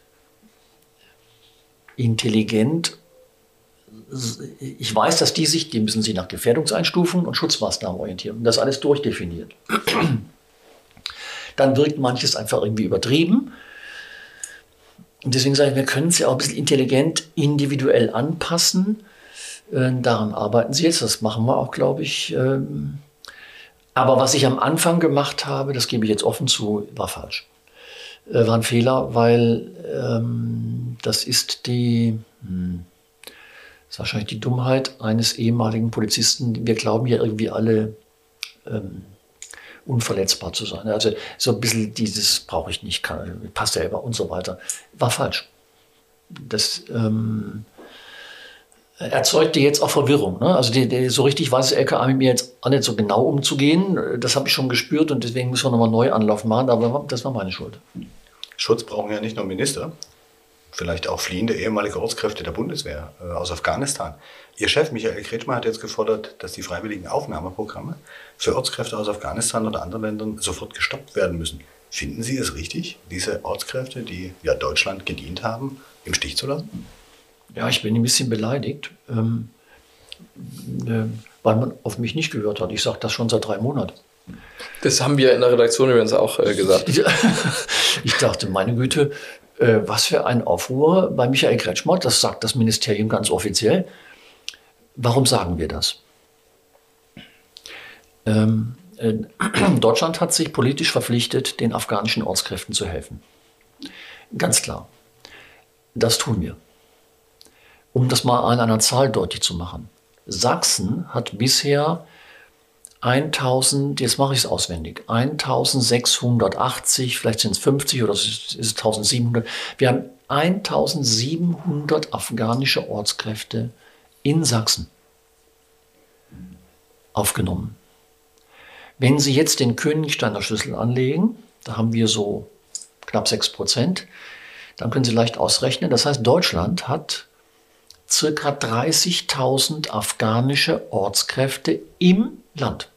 intelligent? Ich weiß, dass die sich, die müssen sich nach Gefährdungseinstufungen und Schutzmaßnahmen orientieren. Und das ist alles durchdefiniert. *clears throat* Dann wirkt manches einfach irgendwie übertrieben. Und deswegen sage ich, wir können ja auch ein bisschen intelligent individuell anpassen. Äh, daran arbeiten sie jetzt, das machen wir auch, glaube ich. Ähm, aber was ich am Anfang gemacht habe, das gebe ich jetzt offen zu, war falsch. Äh, war ein Fehler, weil ähm, das ist die, hm, das ist wahrscheinlich die Dummheit eines ehemaligen Polizisten. Wir glauben ja irgendwie alle, ähm, unverletzbar zu sein. Also so ein bisschen dieses brauche ich nicht, kann, passt selber und so weiter. War falsch. Das ähm, erzeugte jetzt auch Verwirrung. Ne? Also die, die, so richtig weiß LKA mit mir jetzt auch nicht so genau umzugehen. Das habe ich schon gespürt und deswegen müssen wir nochmal neu Anlauf machen, aber das war meine Schuld. Schutz brauchen ja nicht nur Minister, vielleicht auch fliehende ehemalige Ortskräfte der Bundeswehr äh, aus Afghanistan. Ihr Chef Michael Kretschmer hat jetzt gefordert, dass die freiwilligen Aufnahmeprogramme für Ortskräfte aus Afghanistan oder anderen Ländern sofort gestoppt werden müssen. Finden Sie es richtig, diese Ortskräfte, die ja Deutschland gedient haben, im Stich zu lassen? Ja, ich bin ein bisschen beleidigt, ähm, äh, weil man auf mich nicht gehört hat. Ich sage das schon seit drei Monaten. Das haben wir in der Redaktion übrigens auch äh, gesagt. *laughs* ich dachte, meine Güte, äh, was für ein Aufruhr bei Michael Kretschmer, das sagt das Ministerium ganz offiziell. Warum sagen wir das? Ähm, äh, *clears throat* Deutschland hat sich politisch verpflichtet, den afghanischen Ortskräften zu helfen. Ganz klar. Das tun wir. Um das mal an einer Zahl deutlich zu machen. Sachsen hat bisher 1000, jetzt mache ich es auswendig, 1680, vielleicht sind es 50 oder ist es 1700. Wir haben 1700 afghanische Ortskräfte in Sachsen aufgenommen. Wenn Sie jetzt den Königsteiner Schlüssel anlegen, da haben wir so knapp 6 Prozent, dann können Sie leicht ausrechnen. Das heißt, Deutschland hat circa 30.000 afghanische Ortskräfte im Land.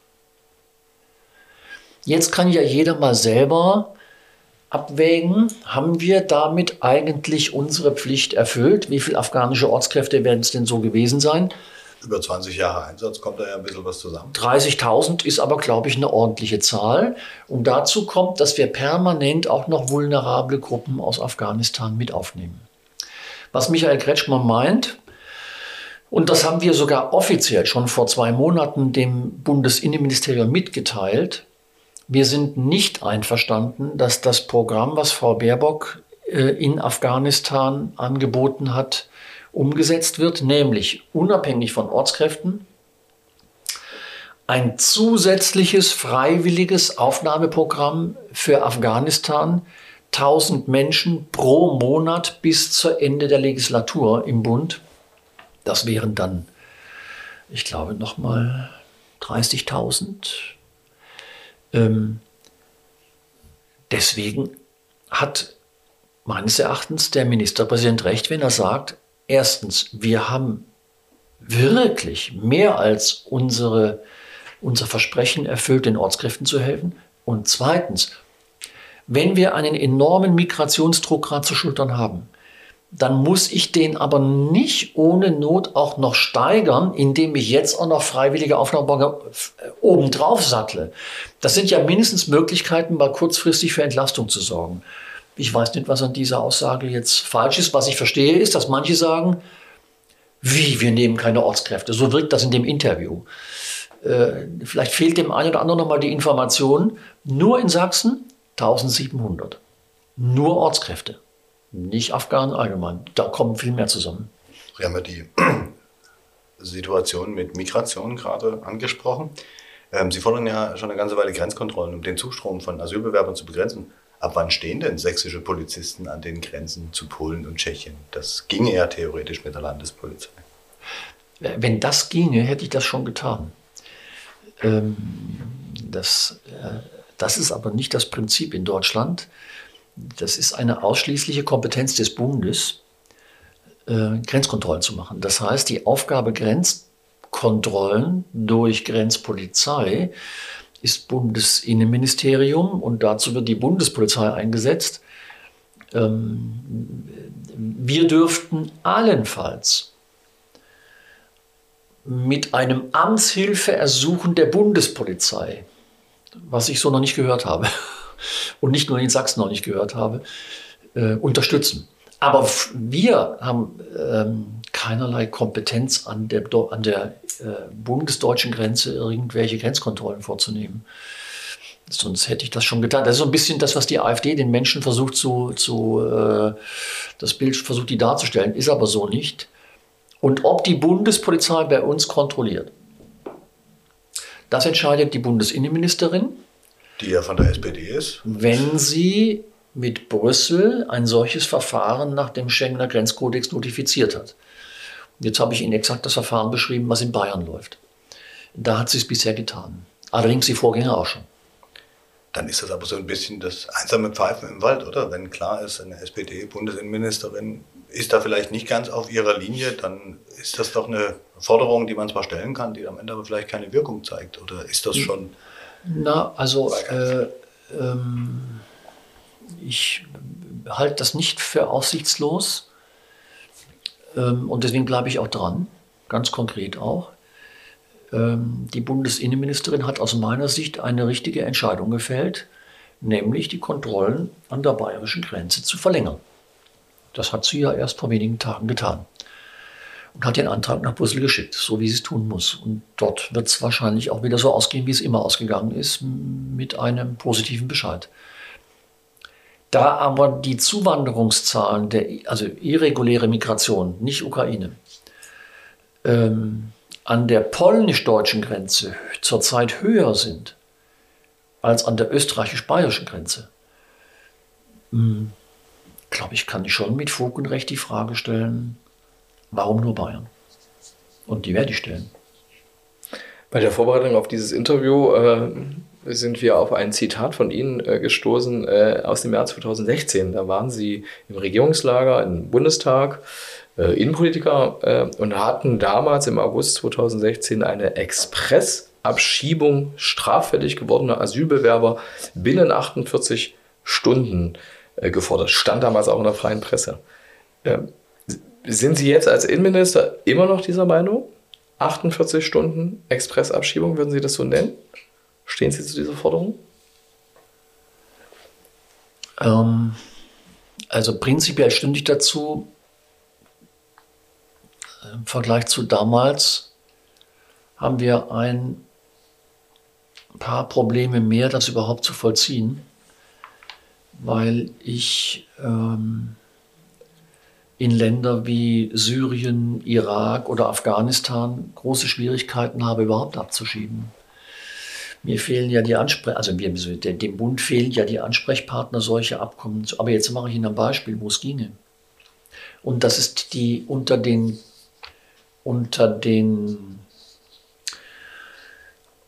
Jetzt kann ja jeder mal selber abwägen, haben wir damit eigentlich unsere Pflicht erfüllt? Wie viele afghanische Ortskräfte werden es denn so gewesen sein? Über 20 Jahre Einsatz kommt da ja ein bisschen was zusammen. 30.000 ist aber, glaube ich, eine ordentliche Zahl. Und dazu kommt, dass wir permanent auch noch vulnerable Gruppen aus Afghanistan mit aufnehmen. Was Michael Kretschmann meint, und das haben wir sogar offiziell schon vor zwei Monaten dem Bundesinnenministerium mitgeteilt, wir sind nicht einverstanden, dass das Programm, was Frau Baerbock äh, in Afghanistan angeboten hat, umgesetzt wird, nämlich unabhängig von Ortskräften ein zusätzliches freiwilliges Aufnahmeprogramm für Afghanistan, 1000 Menschen pro Monat bis zur Ende der Legislatur im Bund. Das wären dann, ich glaube, nochmal 30.000 ähm, deswegen hat meines Erachtens der Ministerpräsident recht, wenn er sagt, erstens, wir haben wirklich mehr als unsere, unser Versprechen erfüllt, den Ortskräften zu helfen. Und zweitens, wenn wir einen enormen Migrationsdruck gerade zu schultern haben, dann muss ich den aber nicht ohne Not auch noch steigern, indem ich jetzt auch noch freiwillige Aufnahmebürger äh, obendrauf sattle. Das sind ja mindestens Möglichkeiten, mal kurzfristig für Entlastung zu sorgen. Ich weiß nicht, was an dieser Aussage jetzt falsch ist. Was ich verstehe, ist, dass manche sagen, wie, wir nehmen keine Ortskräfte. So wirkt das in dem Interview. Äh, vielleicht fehlt dem einen oder anderen nochmal die Information. Nur in Sachsen 1700. Nur Ortskräfte nicht Afghanen allgemein. Da kommen viel mehr zusammen. Sie haben ja die *clears throat* Situation mit Migration gerade angesprochen. Ähm, Sie fordern ja schon eine ganze Weile Grenzkontrollen, um den Zustrom von Asylbewerbern zu begrenzen. Ab wann stehen denn sächsische Polizisten an den Grenzen zu Polen und Tschechien? Das ginge ja theoretisch mit der Landespolizei. Wenn das ginge, hätte ich das schon getan. Ähm, das, äh, das ist aber nicht das Prinzip in Deutschland das ist eine ausschließliche Kompetenz des Bundes, äh, Grenzkontrollen zu machen. Das heißt, die Aufgabe Grenzkontrollen durch Grenzpolizei ist Bundesinnenministerium und dazu wird die Bundespolizei eingesetzt. Ähm, wir dürften allenfalls mit einem Amtshilfeersuchen der Bundespolizei, was ich so noch nicht gehört habe, *laughs* und nicht nur in Sachsen noch nicht gehört habe, äh, unterstützen. Aber wir haben ähm, keinerlei Kompetenz an der, an der äh, bundesdeutschen Grenze irgendwelche Grenzkontrollen vorzunehmen. Sonst hätte ich das schon getan. Das ist so ein bisschen das, was die AfD den Menschen versucht zu, zu äh, das Bild versucht, die darzustellen, ist aber so nicht. Und ob die Bundespolizei bei uns kontrolliert, das entscheidet die Bundesinnenministerin die ja von der SPD ist. Wenn sie mit Brüssel ein solches Verfahren nach dem Schengener Grenzkodex notifiziert hat. Jetzt habe ich Ihnen exakt das Verfahren beschrieben, was in Bayern läuft. Da hat sie es bisher getan. Allerdings die Vorgänger auch schon. Dann ist das aber so ein bisschen das einsame Pfeifen im Wald, oder? Wenn klar ist, eine SPD-Bundesinnenministerin ist da vielleicht nicht ganz auf ihrer Linie, dann ist das doch eine Forderung, die man zwar stellen kann, die am Ende aber vielleicht keine Wirkung zeigt. Oder ist das hm. schon na, also äh, ähm, ich halte das nicht für aussichtslos ähm, und deswegen bleibe ich auch dran, ganz konkret auch. Ähm, die Bundesinnenministerin hat aus meiner Sicht eine richtige Entscheidung gefällt, nämlich die Kontrollen an der bayerischen Grenze zu verlängern. Das hat sie ja erst vor wenigen Tagen getan und hat den Antrag nach Brüssel geschickt, so wie sie es tun muss. Und dort wird es wahrscheinlich auch wieder so ausgehen, wie es immer ausgegangen ist, mit einem positiven Bescheid. Da aber die Zuwanderungszahlen, der, also irreguläre Migration, nicht Ukraine, ähm, an der polnisch-deutschen Grenze zurzeit höher sind als an der österreichisch-bayerischen Grenze, glaube ich, kann ich schon mit Fug und Recht die Frage stellen, Warum nur Bayern? Und die werde ich stellen. Bei der Vorbereitung auf dieses Interview äh, sind wir auf ein Zitat von Ihnen äh, gestoßen äh, aus dem Jahr 2016. Da waren Sie im Regierungslager im Bundestag, äh, Innenpolitiker äh, und hatten damals im August 2016 eine Expressabschiebung straffällig gewordener Asylbewerber binnen 48 Stunden äh, gefordert. Stand damals auch in der freien Presse. Ähm, sind Sie jetzt als Innenminister immer noch dieser Meinung? 48 Stunden Expressabschiebung, würden Sie das so nennen? Stehen Sie zu dieser Forderung? Ähm, also prinzipiell stünde ich dazu. Im Vergleich zu damals haben wir ein paar Probleme mehr, das überhaupt zu vollziehen, weil ich ähm, in Länder wie Syrien, Irak oder Afghanistan große Schwierigkeiten habe, überhaupt abzuschieben. Mir fehlen ja die Ansprech also dem Bund fehlen ja die Ansprechpartner, solche Abkommen. Aber jetzt mache ich Ihnen ein Beispiel, wo es ginge. Und das ist die unter den, unter den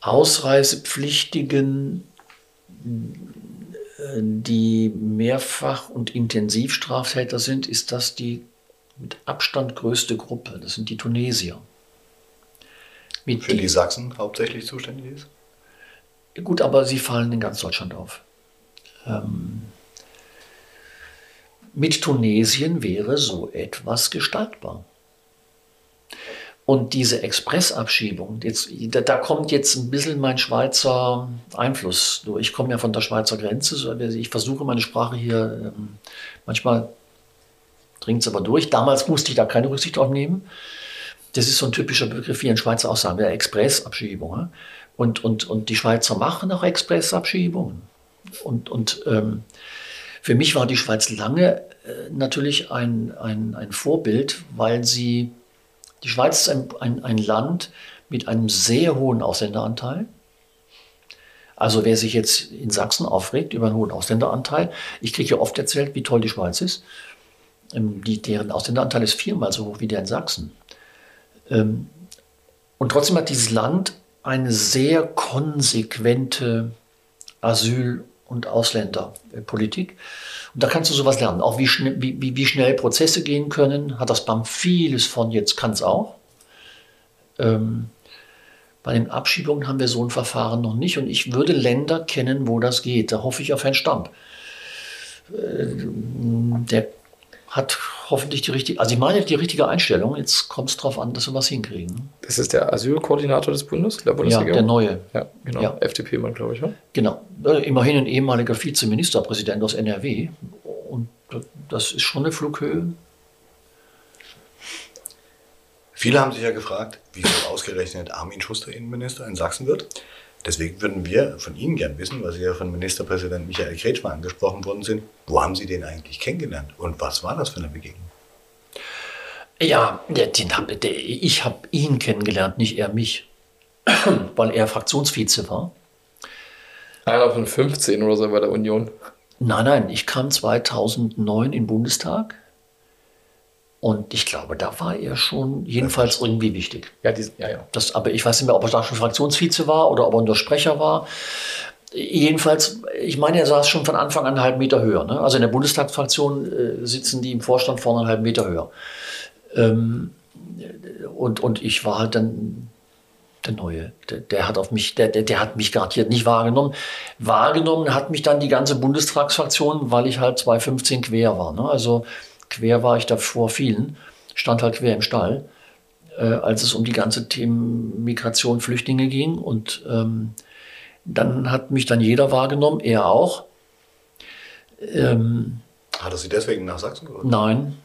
Ausreisepflichtigen die mehrfach und intensiv Straftäter sind, ist das die mit Abstand größte Gruppe. Das sind die Tunesier. Mit Für die, die Sachsen hauptsächlich zuständig ist? Gut, aber sie fallen in ganz Deutschland auf. Ähm, mit Tunesien wäre so etwas gestaltbar. Und diese Expressabschiebung, jetzt, da, da, kommt jetzt ein bisschen mein Schweizer Einfluss. Ich komme ja von der Schweizer Grenze. Ich versuche meine Sprache hier, ähm, manchmal dringt es aber durch. Damals musste ich da keine Rücksicht drauf nehmen. Das ist so ein typischer Begriff, wie ein Schweizer auch sagen, der Expressabschiebung. Und, und, und die Schweizer machen auch Expressabschiebungen. Und, und ähm, für mich war die Schweiz lange äh, natürlich ein, ein, ein Vorbild, weil sie, die Schweiz ist ein, ein, ein Land mit einem sehr hohen Ausländeranteil. Also wer sich jetzt in Sachsen aufregt über einen hohen Ausländeranteil, ich kriege ja oft erzählt, wie toll die Schweiz ist. Ähm, die, deren Ausländeranteil ist viermal so hoch wie der in Sachsen. Ähm, und trotzdem hat dieses Land eine sehr konsequente Asyl- und Ausländerpolitik. Und da kannst du sowas lernen, auch wie, schnell, wie, wie, wie schnell Prozesse gehen können, hat das BAM vieles von, jetzt kann es auch. Ähm, bei den Abschiebungen haben wir so ein Verfahren noch nicht und ich würde Länder kennen, wo das geht. Da hoffe ich auf Herrn Stamp. Äh, der hat hoffentlich die richtige, also ich meine die richtige Einstellung. Jetzt kommt es darauf an, dass wir was hinkriegen. Das ist der Asylkoordinator des Bundes, der Ja, der neue. Ja, genau. Ja. FDP-Mann, glaube ich. Ja? Genau. Äh, immerhin ein ehemaliger Vizeministerpräsident aus NRW. Und das ist schon eine Flughöhe. Viele haben sich ja gefragt, wieso ausgerechnet Armin Schuster Innenminister in Sachsen wird. Deswegen würden wir von Ihnen gern wissen, weil Sie ja von Ministerpräsident Michael Kretschmer angesprochen worden sind, wo haben Sie den eigentlich kennengelernt und was war das für eine Begegnung? Ja, den der, ich habe ihn kennengelernt, nicht er mich, *clears throat* weil er Fraktionsvize war. Einer von 15 oder so bei der Union. Nein, nein, ich kam 2009 in den Bundestag und ich glaube, da war er schon jedenfalls irgendwie wichtig. Ja, die, ja, ja. Das, aber ich weiß nicht mehr, ob er da schon Fraktionsvize war oder ob er nur Sprecher war. Jedenfalls, ich meine, er saß schon von Anfang an einen halben Meter höher. Ne? Also in der Bundestagsfraktion äh, sitzen die im Vorstand vorne einen halben Meter höher. Ähm, und, und ich war halt dann der Neue. Der, der hat auf mich, der, der, der, hat mich garantiert nicht wahrgenommen. Wahrgenommen hat mich dann die ganze Bundestagsfraktion, weil ich halt 2,15 quer war. Ne? Also quer war ich da vor vielen, stand halt quer im Stall, äh, als es um die ganze Themen Migration, Flüchtlinge ging. Und ähm, dann hat mich dann jeder wahrgenommen, er auch. Ähm, hat er Sie deswegen nach Sachsen geholt? Nein.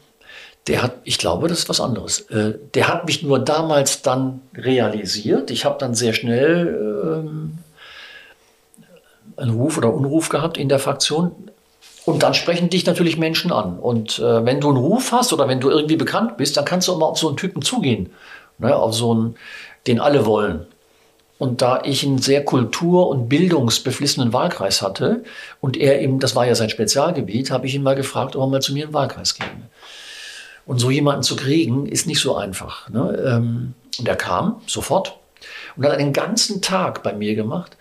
Der hat, ich glaube, das ist was anderes. Äh, der hat mich nur damals dann realisiert. Ich habe dann sehr schnell ähm, einen Ruf oder Unruf gehabt in der Fraktion. Und dann sprechen dich natürlich Menschen an. Und äh, wenn du einen Ruf hast oder wenn du irgendwie bekannt bist, dann kannst du immer auf so einen Typen zugehen. Ne? Auf so einen, den alle wollen. Und da ich einen sehr kultur- und bildungsbeflissenen Wahlkreis hatte und er eben, das war ja sein Spezialgebiet, habe ich ihn mal gefragt, ob er mal zu mir in den Wahlkreis käme. Und so jemanden zu kriegen, ist nicht so einfach. Ne? Ähm, und er kam sofort und hat einen ganzen Tag bei mir gemacht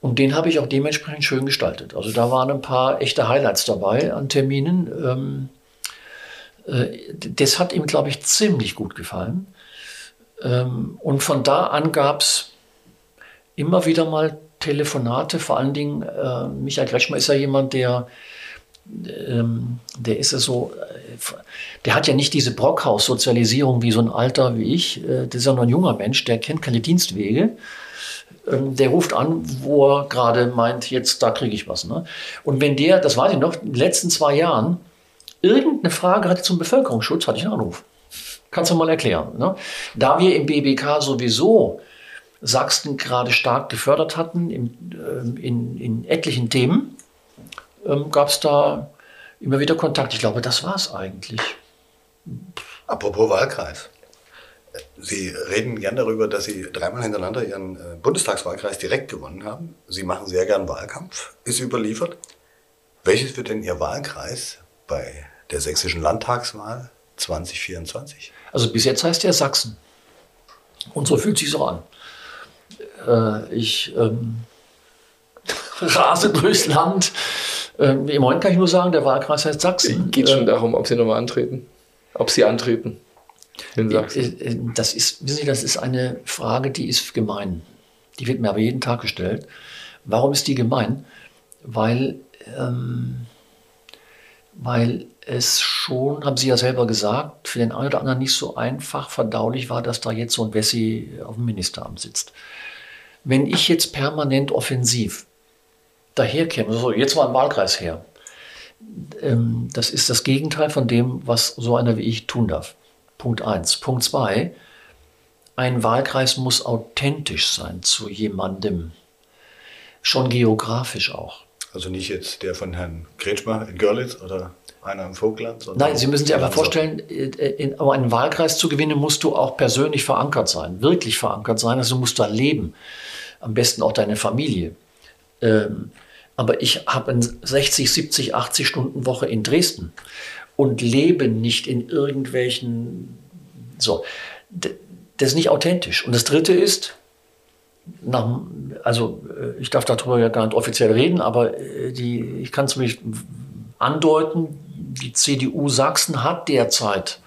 und den habe ich auch dementsprechend schön gestaltet. Also da waren ein paar echte Highlights dabei an Terminen. Ähm, äh, das hat ihm, glaube ich, ziemlich gut gefallen. Ähm, und von da an gab es immer wieder mal Telefonate, vor allen Dingen äh, Michael Kretschmer ist ja jemand, der ähm, der ist es so, äh, der hat ja nicht diese Brockhaus-Sozialisierung wie so ein Alter wie ich. Das ist ja nur ein junger Mensch, der kennt keine Dienstwege. Ähm, der ruft an, wo er gerade meint, jetzt da kriege ich was. Ne? Und wenn der, das weiß ich noch, in den letzten zwei Jahren irgendeine Frage hatte zum Bevölkerungsschutz, hatte ich einen Anruf. Kannst du mal erklären. Ne? Da wir im BBK sowieso Sachsen gerade stark gefördert hatten in, ähm, in, in etlichen Themen, ähm, gab es da immer wieder Kontakt. Ich glaube, das war es eigentlich. Apropos Wahlkreis. Sie reden gern darüber, dass Sie dreimal hintereinander Ihren äh, Bundestagswahlkreis direkt gewonnen haben. Sie machen sehr gern Wahlkampf, ist überliefert. Welches wird denn Ihr Wahlkreis bei der sächsischen Landtagswahl 2024? Also bis jetzt heißt er Sachsen. Und so fühlt sich so an. Äh, ich ähm, *laughs* rase durchs Land Ähm, Im Moment kann ich nur sagen, der Wahlkreis heißt Sachsen. Geht schon darum, ob Sie nochmal antreten. Ob Sie antreten. In Sachsen. Äh, äh, Das ist, wissen Sie, das ist eine Frage, die ist gemein. Die wird mir aber jeden Tag gestellt. Warum ist die gemein? Weil, ähm, weil es schon, haben Sie ja selber gesagt, für den einen oder anderen nicht so einfach verdaulich war, dass da jetzt so ein Wessi auf dem Ministeramt sitzt. Wenn ich jetzt permanent offensiv daherkäme, so jetzt mal ein Wahlkreis her, ähm, das ist das Gegenteil von dem, was so einer wie ich tun darf. Punkt eins. Punkt zwei: Ein Wahlkreis muss authentisch sein zu jemandem. Schon geografisch auch. Also nicht jetzt der von Herrn Kretschmer in Görlitz oder einer im Vogtland. Nein, Sie müssen sich einfach Lanzer. vorstellen, äh, in, um einen Wahlkreis zu gewinnen, musst du auch persönlich verankert sein, wirklich verankert sein. Also du musst da leben. Am besten auch deine Familie. Ähm, aber ich habe eine 60, 70, 80 Stunden Woche in Dresden und lebe nicht in irgendwelchen. So, das ist nicht authentisch. Und das Dritte ist, nach, also äh, ich darf darüber ja gar nicht offiziell reden, aber äh, die, ich kann es mich andeuten, die CDU Sachsen hat derzeit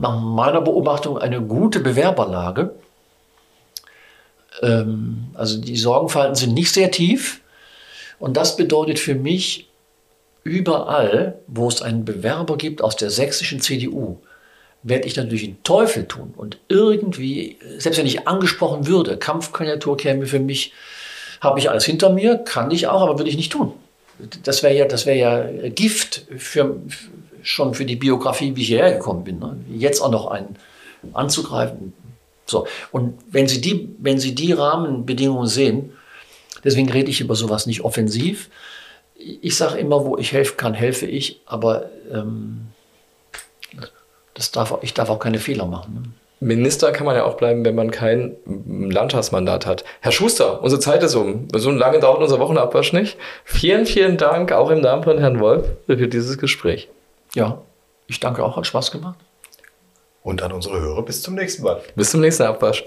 nach meiner Beobachtung eine gute Bewerberlage. Ähm, also die Sorgenfalten sind nicht sehr tief. Und das bedeutet für mich, überall, wo es einen Bewerber gibt aus der sächsischen CDU, werde ich natürlich den Teufel tun. Und irgendwie, selbst wenn ich angesprochen würde, Kampfkandidatur käme für mich, habe ich alles hinter mir, kann ich auch, aber würde ich nicht tun. Das wäre ja, das ja Gift für, schon für die Biografie, wie ich hierher gekommen bin. Ne? Jetzt auch noch einen anzugreifen. So. Und wenn Sie die, wenn Sie die Rahmenbedingungen sehen, deswegen rede ich über sowas nicht offensiv. Ich sage immer, wo ich helfen kann, helfe ich, aber ähm, das darf, ich darf auch keine Fehler machen. Ne? Minister kann man ja auch bleiben, wenn man kein Landtagsmandat hat. Herr Schuster, unsere Zeit ist um. So lange dauert unser Wochenabwasch nicht. Vielen, vielen Dank auch im Namen von Herrn Wolf für dieses Gespräch. Ja, ich danke auch, hat Spaß gemacht. Und an unsere Hörer bis zum nächsten Mal. Bis zum nächsten Abwasch.